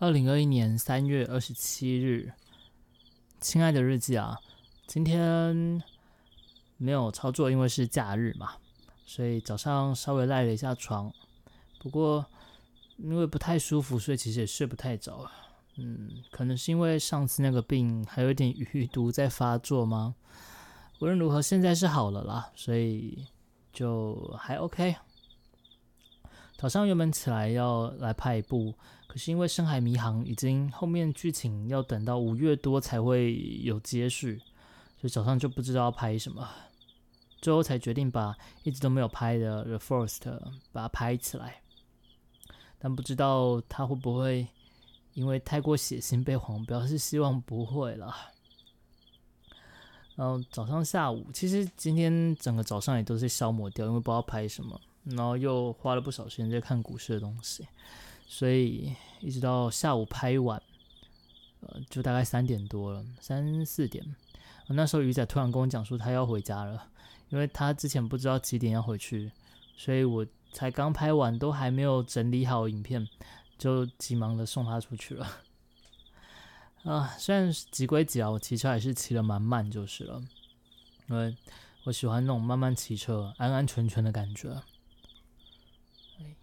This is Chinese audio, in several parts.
二零二一年三月二十七日，亲爱的日记啊，今天没有操作，因为是假日嘛，所以早上稍微赖了一下床。不过因为不太舒服，所以其实也睡不太着。嗯，可能是因为上次那个病还有点 余毒在发作吗？无论如何，现在是好了啦，所以就还 OK。早上原本起来要来拍一部。可是因为《深海迷航》已经后面剧情要等到五月多才会有接续，所以早上就不知道要拍什么，最后才决定把一直都没有拍的《The First》把它拍起来。但不知道它会不会因为太过血腥被黄标，是希望不会了。然后早上、下午，其实今天整个早上也都是消磨掉，因为不知道拍什么，然后又花了不少时间在看股市的东西。所以一直到下午拍完，呃，就大概三点多了，三四点。那时候鱼仔突然跟我讲说他要回家了，因为他之前不知道几点要回去，所以我才刚拍完，都还没有整理好影片，就急忙的送他出去了。啊，虽然急归急啊，我骑车还是骑的蛮慢就是了，因为我喜欢那种慢慢骑车、安安全全的感觉。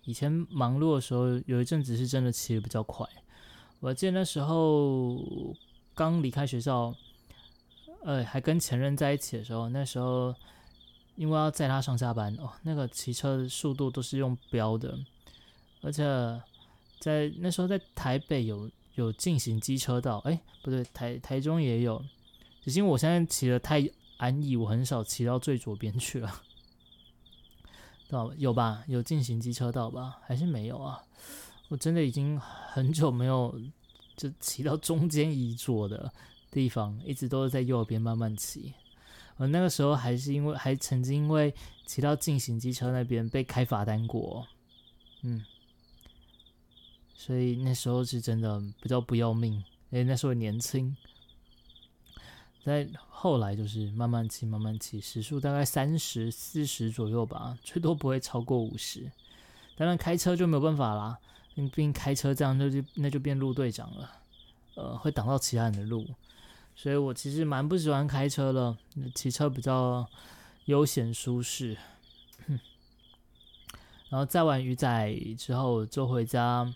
以前忙碌的时候，有一阵子是真的骑的比较快。我记得那时候刚离开学校，呃，还跟前任在一起的时候，那时候因为要载他上下班哦，那个骑车的速度都是用标的，而且在那时候在台北有有进行机车道，哎，不对，台台中也有，只是因为我现在骑的太安逸，我很少骑到最左边去了。道有吧？有进行机车道吧？还是没有啊？我真的已经很久没有就骑到中间一座的地方，一直都是在右边慢慢骑。我那个时候还是因为还曾经因为骑到进行机车那边被开罚单过，嗯，所以那时候是真的比较不要命，因为那时候年轻。在后来就是慢慢骑，慢慢骑，时速大概三十四十左右吧，最多不会超过五十。当然开车就没有办法啦，毕竟开车这样就就那就变路队长了，呃，会挡到其他人的路。所以我其实蛮不喜欢开车的，骑车比较悠闲舒适。然后载完鱼仔之后就回家，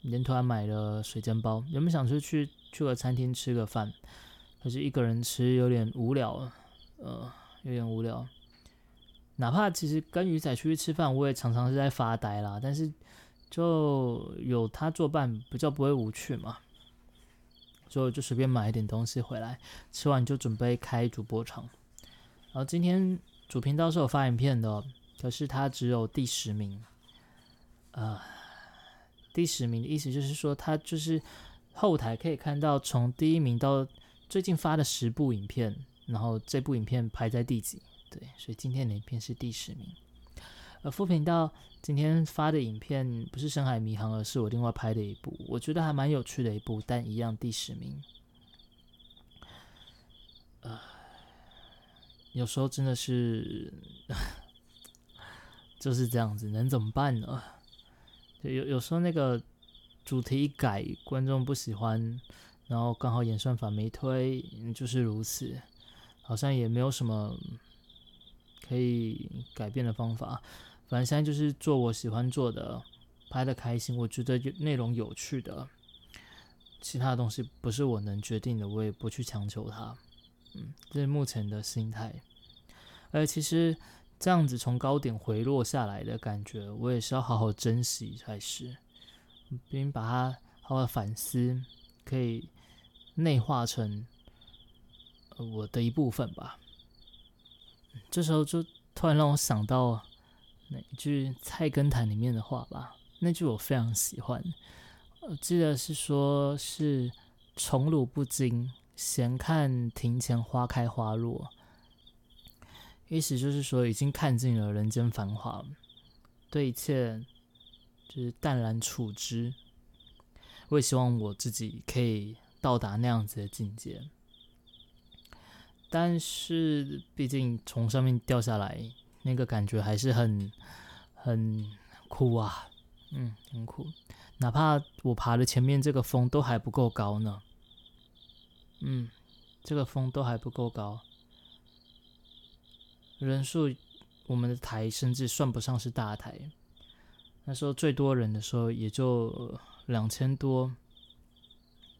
连突然买了水煎包，原本想出去去个餐厅吃个饭。可是一个人吃有点无聊，呃，有点无聊。哪怕其实跟鱼仔出去吃饭，我也常常是在发呆啦。但是就有他作伴，比较不会无趣嘛。所以就随便买一点东西回来，吃完就准备开主播场。然后今天主频道是有发影片的，可是他只有第十名。呃，第十名的意思就是说，他就是后台可以看到从第一名到。最近发的十部影片，然后这部影片排在第几？对，所以今天的影片是第十名。呃，副频道今天发的影片不是《深海迷航》，而是我另外拍的一部，我觉得还蛮有趣的一部，但一样第十名。呃，有时候真的是 就是这样子，能怎么办呢？有有时候那个主题一改，观众不喜欢。然后刚好演算法没推，就是如此，好像也没有什么可以改变的方法。反正现在就是做我喜欢做的，拍的开心，我觉得内容有趣的，其他的东西不是我能决定的，我也不去强求它。嗯，这是目前的心态。而其实这样子从高点回落下来的感觉，我也是要好好珍惜才是，并把它好好反思，可以。内化成我的一部分吧。这时候就突然让我想到那一句《菜根谭》里面的话吧，那句我非常喜欢。我记得是说，是宠辱不惊，闲看庭前花开花落。意思就是说，已经看尽了人间繁华，对一切就是淡然处之。我也希望我自己可以。到达那样子的境界，但是毕竟从上面掉下来，那个感觉还是很很苦啊，嗯，很苦。哪怕我爬的前面这个峰都还不够高呢。嗯，这个峰都还不够高，人数我们的台甚至算不上是大台。那时候最多人的时候也就两千多，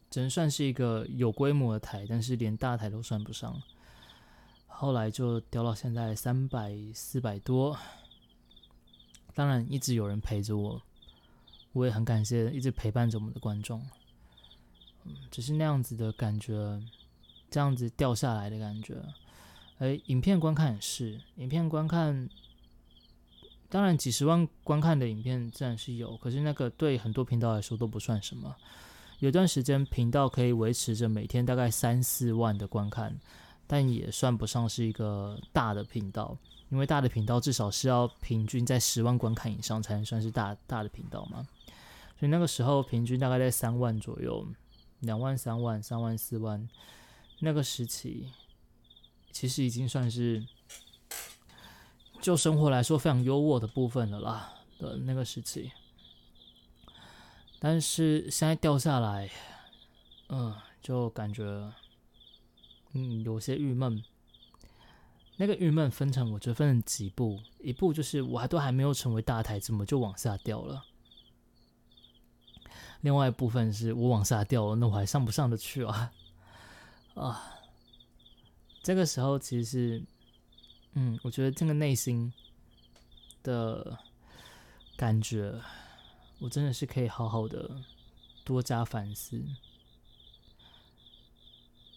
只能算是一个有规模的台，但是连大台都算不上。后来就掉到现在三百四百多，当然一直有人陪着我，我也很感谢一直陪伴着我们的观众。嗯，只是那样子的感觉，这样子掉下来的感觉。哎，影片观看也是，影片观看，当然几十万观看的影片自然是有，可是那个对很多频道来说都不算什么。有段时间频道可以维持着每天大概三四万的观看。但也算不上是一个大的频道，因为大的频道至少是要平均在十万观看以上才能算是大大的频道嘛。所以那个时候平均大概在三万左右，两万、三万、三万、四万，那个时期其实已经算是就生活来说非常优渥的部分了啦的那个时期。但是现在掉下来，嗯，就感觉。嗯，有些郁闷。那个郁闷分成，我觉得分成几步。一步就是我还都还没有成为大台，怎么就往下掉了？另外一部分是我往下掉了，那我还上不上得去啊？啊，这个时候其实，嗯，我觉得这个内心的感觉，我真的是可以好好的多加反思。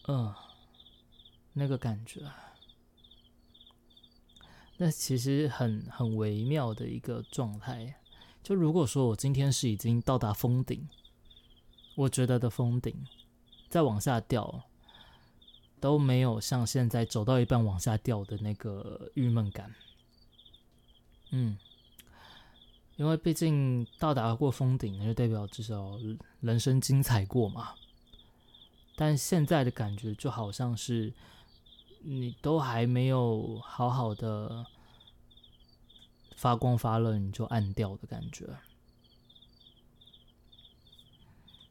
嗯。那个感觉，那其实很很微妙的一个状态。就如果说我今天是已经到达峰顶，我觉得的峰顶，再往下掉，都没有像现在走到一半往下掉的那个郁闷感。嗯，因为毕竟到达过峰顶，那就代表至少人生精彩过嘛。但现在的感觉就好像是。你都还没有好好的发光发热，你就暗掉的感觉，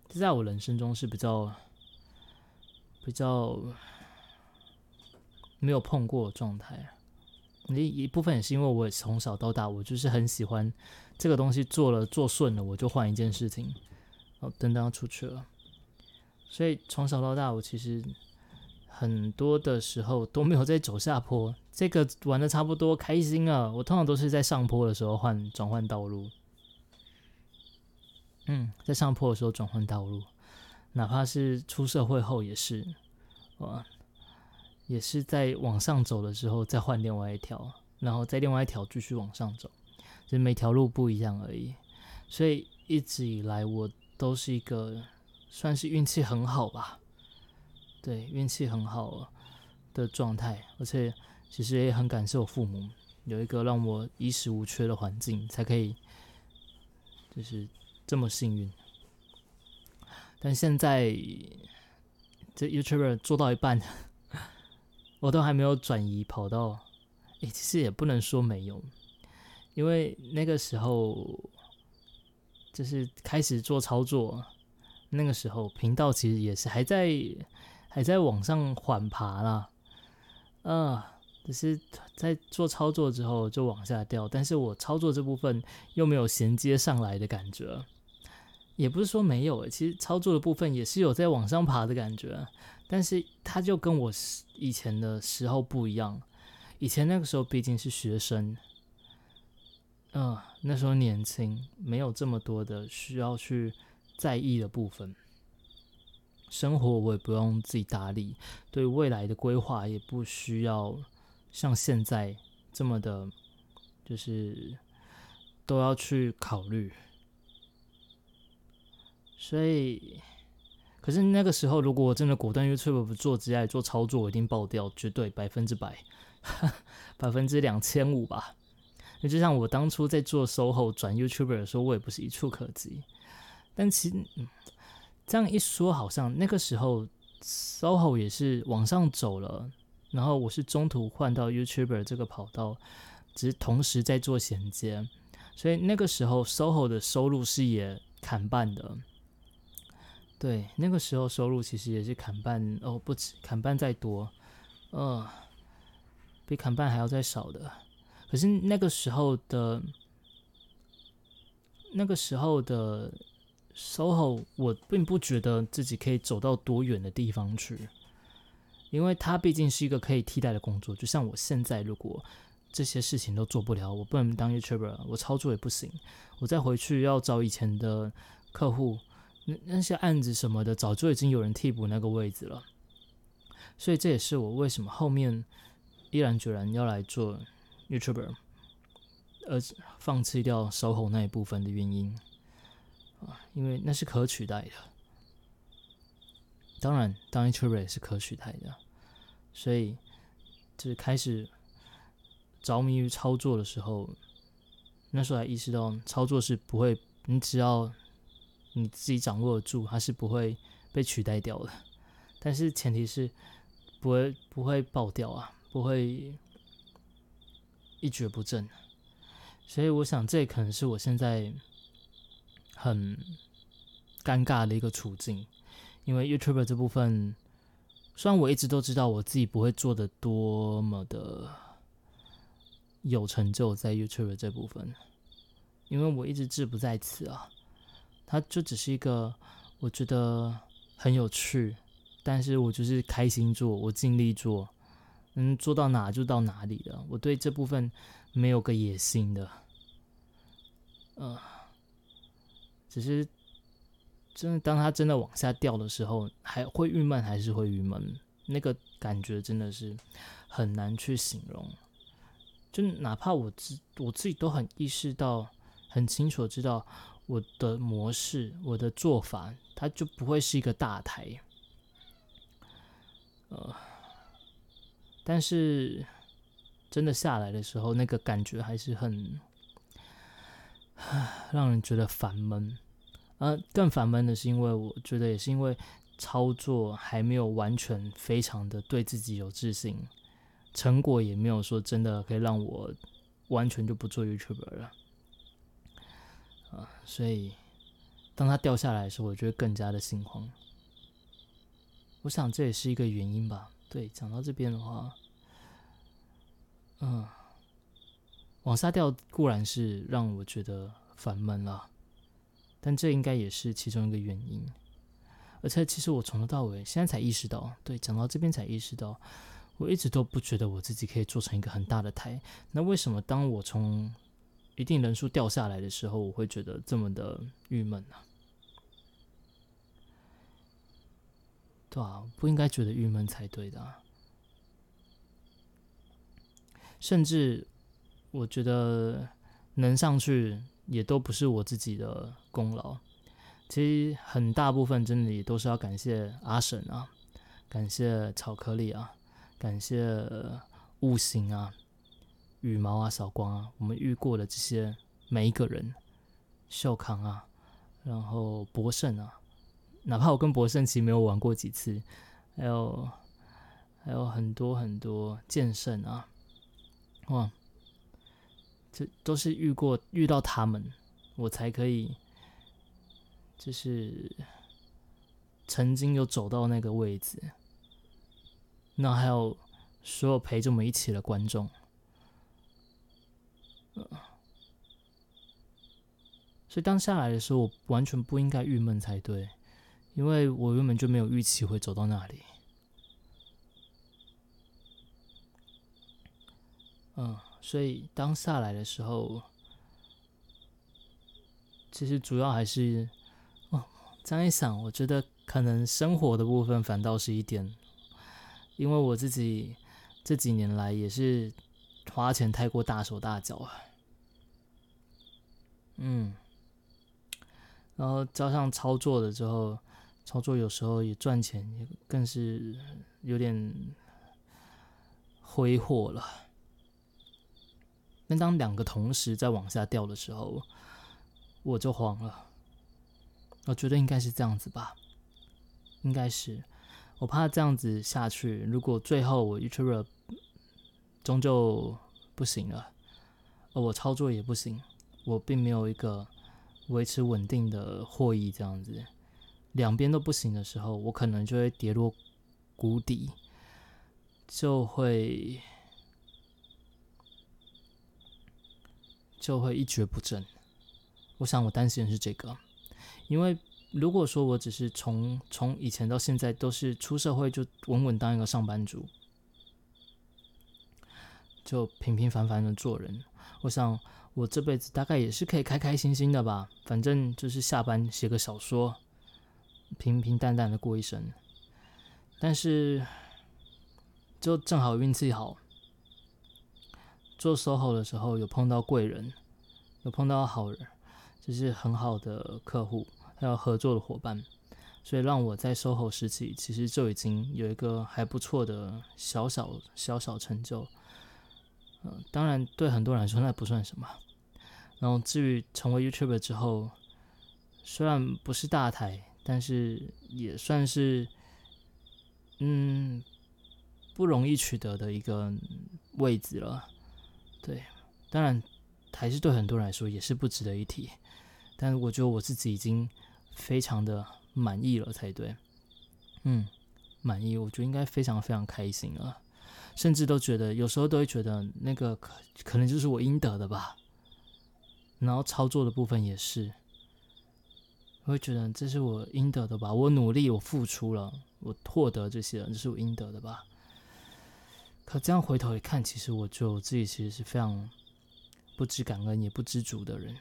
这在我人生中是比较比较没有碰过的状态。你一部分也是因为我从小到大，我就是很喜欢这个东西，做了做顺了，我就换一件事情，哦，等等出去了。所以从小到大，我其实。很多的时候都没有在走下坡，这个玩的差不多开心啊。我通常都是在上坡的时候换转换道路，嗯，在上坡的时候转换道路，哪怕是出社会后也是，哇，也是在往上走的时候再换另外一条，然后在另外一条继续往上走，就每条路不一样而已。所以一直以来我都是一个算是运气很好吧。对，运气很好的状态，而且其实也很感谢我父母有一个让我衣食无缺的环境，才可以就是这么幸运。但现在这 YouTuber 做到一半，我都还没有转移跑到。诶，其实也不能说没有，因为那个时候就是开始做操作，那个时候频道其实也是还在。还在往上缓爬啦，嗯，只是在做操作之后就往下掉，但是我操作这部分又没有衔接上来的感觉，也不是说没有，其实操作的部分也是有在往上爬的感觉，但是它就跟我以前的时候不一样，以前那个时候毕竟是学生，嗯，那时候年轻，没有这么多的需要去在意的部分。生活我也不用自己打理，对未来的规划也不需要像现在这么的，就是都要去考虑。所以，可是那个时候，如果我真的果断 YouTube 不做，直接做操作，我一定爆掉，绝对百分之百，百分之两千五吧。那就像我当初在做 SOHO 转 YouTuber 的时候，我也不是一触可及，但其实。这样一说，好像那个时候 SOHO 也是往上走了，然后我是中途换到 YouTuber 这个跑道，只是同时在做衔接，所以那个时候 SOHO 的收入是也砍半的。对，那个时候收入其实也是砍半哦，不止砍半再多，呃，比砍半还要再少的。可是那个时候的，那个时候的 SOHO，我并不觉得自己可以走到多远的地方去，因为它毕竟是一个可以替代的工作。就像我现在，如果这些事情都做不了，我不能当 YouTuber，我操作也不行，我再回去要找以前的客户。那那些案子什么的，早就已经有人替补那个位置了，所以这也是我为什么后面毅然决然要来做 YouTuber，而放弃掉售后那一部分的原因啊，因为那是可取代的。当然，当 YouTuber 也是可取代的，所以就是开始着迷于操作的时候，那时候才意识到操作是不会，你只要。你自己掌握住，它是不会被取代掉的。但是前提是不会不会爆掉啊，不会一蹶不振。所以我想，这可能是我现在很尴尬的一个处境。因为 YouTube 这部分，虽然我一直都知道我自己不会做的多么的有成就，在 YouTube 这部分，因为我一直志不在此啊。它就只是一个，我觉得很有趣，但是我就是开心做，我尽力做，嗯，做到哪就到哪里了。我对这部分没有个野心的，呃，只是真的当他真的往下掉的时候，还会郁闷，还是会郁闷，那个感觉真的是很难去形容。就哪怕我自我自己都很意识到，很清楚知道。我的模式，我的做法，它就不会是一个大台，呃，但是真的下来的时候，那个感觉还是很，让人觉得烦闷。呃，更烦闷的是，因为我觉得也是因为操作还没有完全非常的对自己有自信，成果也没有说真的可以让我完全就不做 YouTuber 了。啊，所以当它掉下来的时候，我觉得更加的心慌。我想这也是一个原因吧。对，讲到这边的话，嗯，往下掉固然是让我觉得烦闷了，但这应该也是其中一个原因。而且其实我从头到尾现在才意识到，对，讲到这边才意识到，我一直都不觉得我自己可以做成一个很大的台。那为什么当我从一定人数掉下来的时候，我会觉得这么的郁闷呢？对啊，不应该觉得郁闷才对的。啊甚至我觉得能上去也都不是我自己的功劳。其实很大部分真的也都是要感谢阿婶啊，感谢巧克力啊，感谢悟性啊。羽毛啊，扫光啊，我们遇过的这些每一个人，秀康啊，然后博胜啊，哪怕我跟博胜其实没有玩过几次，还有还有很多很多剑圣啊，哇，这都是遇过遇到他们，我才可以，就是曾经有走到那个位置。那还有所有陪着我们一起的观众。所以当下来的时候，我完全不应该郁闷才对，因为我原本就没有预期会走到那里。嗯，所以当下来的时候，其实主要还是，哦，这样一想，我觉得可能生活的部分反倒是一点，因为我自己这几年来也是。花钱太过大手大脚啊，嗯，然后加上操作了之后，操作有时候也赚钱，也更是有点挥霍了。但当两个同时在往下掉的时候，我就慌了。我觉得应该是这样子吧，应该是，我怕这样子下去，如果最后我 YouTube。终究不行了，而我操作也不行，我并没有一个维持稳定的获益这样子，两边都不行的时候，我可能就会跌落谷底，就会就会一蹶不振。我想我担心的是这个，因为如果说我只是从从以前到现在都是出社会就稳稳当一个上班族，就平平凡凡的做人，我想。我这辈子大概也是可以开开心心的吧，反正就是下班写个小说，平平淡淡的过一生。但是，就正好运气好，做 SOHO 的时候有碰到贵人，有碰到好人，就是很好的客户，还有合作的伙伴，所以让我在 SOHO 时期其实就已经有一个还不错的小小小小成就。嗯，当然，对很多人来说那不算什么。然后至于成为 YouTuber 之后，虽然不是大台，但是也算是，嗯，不容易取得的一个位置了。对，当然还是对很多人来说也是不值得一提。但我觉得我自己已经非常的满意了才对。嗯，满意，我觉得应该非常非常开心了。甚至都觉得，有时候都会觉得那个可可能就是我应得的吧。然后操作的部分也是，我会觉得这是我应得的吧。我努力，我付出了，我获得这些，这是我应得的吧。可这样回头一看，其实我就自己其实是非常不知感恩也不知足的人。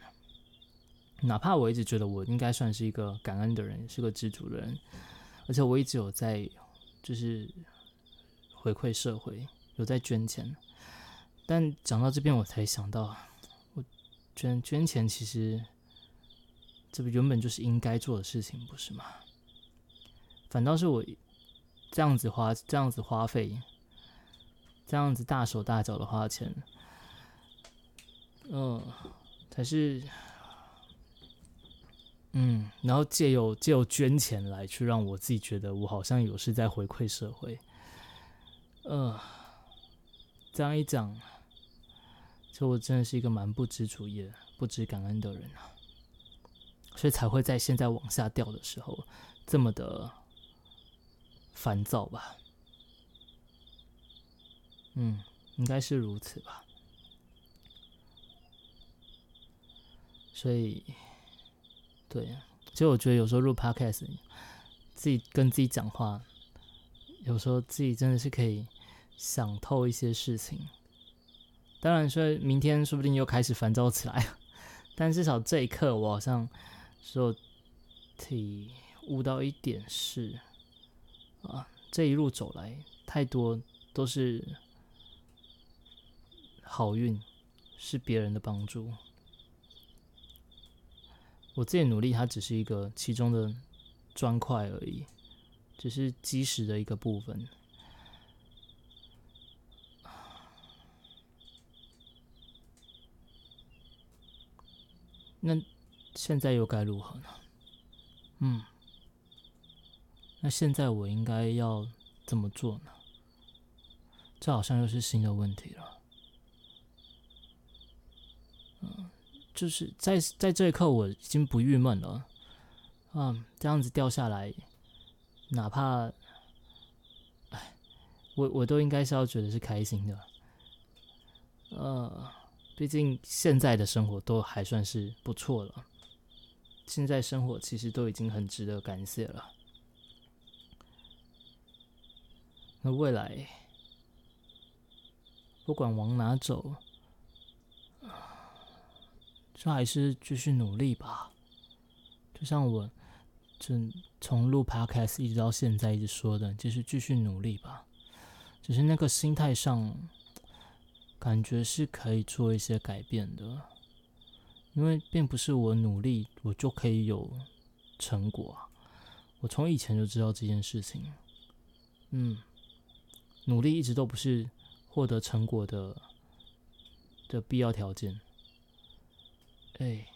哪怕我一直觉得我应该算是一个感恩的人，是个知足的人，而且我一直有在就是。回馈社会，有在捐钱，但讲到这边，我才想到，我捐捐钱其实，这不原本就是应该做的事情，不是吗？反倒是我这样子花，这样子花费，这样子大手大脚的花钱，嗯，才是，嗯，然后借由借由捐钱来去让我自己觉得我好像有是在回馈社会。呃，这样一讲，就我真的是一个蛮不知足也不知感恩的人啊，所以才会在现在往下掉的时候这么的烦躁吧？嗯，应该是如此吧。所以，对，其实我觉得有时候录 podcast，自己跟自己讲话。有时候自己真的是可以想透一些事情，当然说明天说不定又开始烦躁起来，但至少这一刻我好像说体悟到一点是啊，这一路走来太多都是好运，是别人的帮助，我自己努力它只是一个其中的砖块而已。只是基石的一个部分。那现在又该如何呢？嗯，那现在我应该要怎么做呢？这好像又是新的问题了。嗯，就是在在这一刻我已经不郁闷了。嗯，这样子掉下来。哪怕，我我都应该是要觉得是开心的，呃，毕竟现在的生活都还算是不错了，现在生活其实都已经很值得感谢了。那未来，不管往哪走，就还是继续努力吧，就像我。就从录 podcast 一直到现在一直说的，就是继续努力吧。只是那个心态上，感觉是可以做一些改变的，因为并不是我努力我就可以有成果。我从以前就知道这件事情。嗯，努力一直都不是获得成果的的必要条件。哎，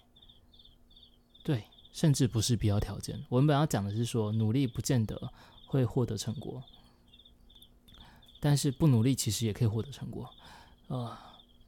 对。甚至不是必要条件。我们本要讲的是说，努力不见得会获得成果，但是不努力其实也可以获得成果。呃，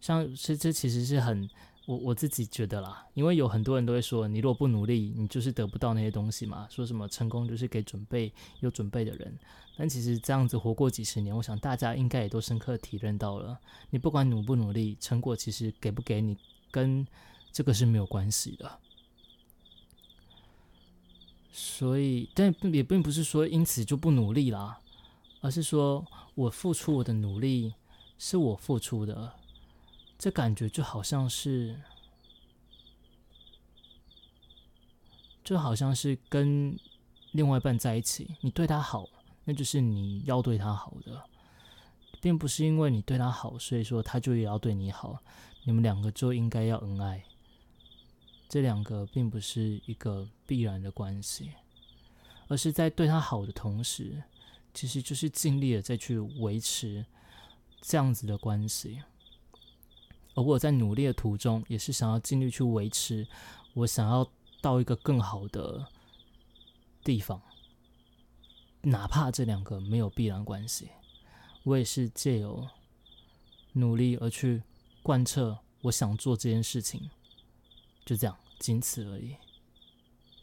像这这其实是很我我自己觉得啦，因为有很多人都会说，你如果不努力，你就是得不到那些东西嘛。说什么成功就是给准备有准备的人，但其实这样子活过几十年，我想大家应该也都深刻体认到了，你不管努不努力，成果其实给不给你，跟这个是没有关系的。所以，但也并不是说因此就不努力啦，而是说我付出我的努力是我付出的。这感觉就好像是，就好像是跟另外一半在一起，你对他好，那就是你要对他好的，并不是因为你对他好，所以说他就也要对你好，你们两个就应该要恩爱。这两个并不是一个必然的关系，而是在对他好的同时，其实就是尽力的再去维持这样子的关系。而我在努力的途中，也是想要尽力去维持，我想要到一个更好的地方，哪怕这两个没有必然关系，我也是借由努力而去贯彻我想做这件事情，就这样，仅此而已。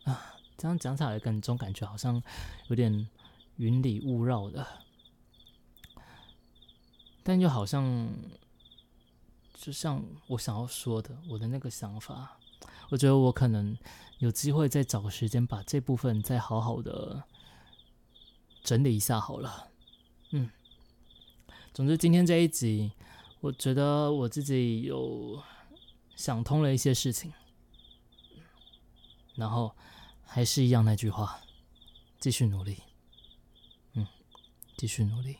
啊，这样讲起来，感总感觉好像有点云里雾绕的，但又好像。就像我想要说的，我的那个想法，我觉得我可能有机会再找个时间把这部分再好好的整理一下好了。嗯，总之今天这一集，我觉得我自己有想通了一些事情，然后还是一样那句话，继续努力，嗯，继续努力。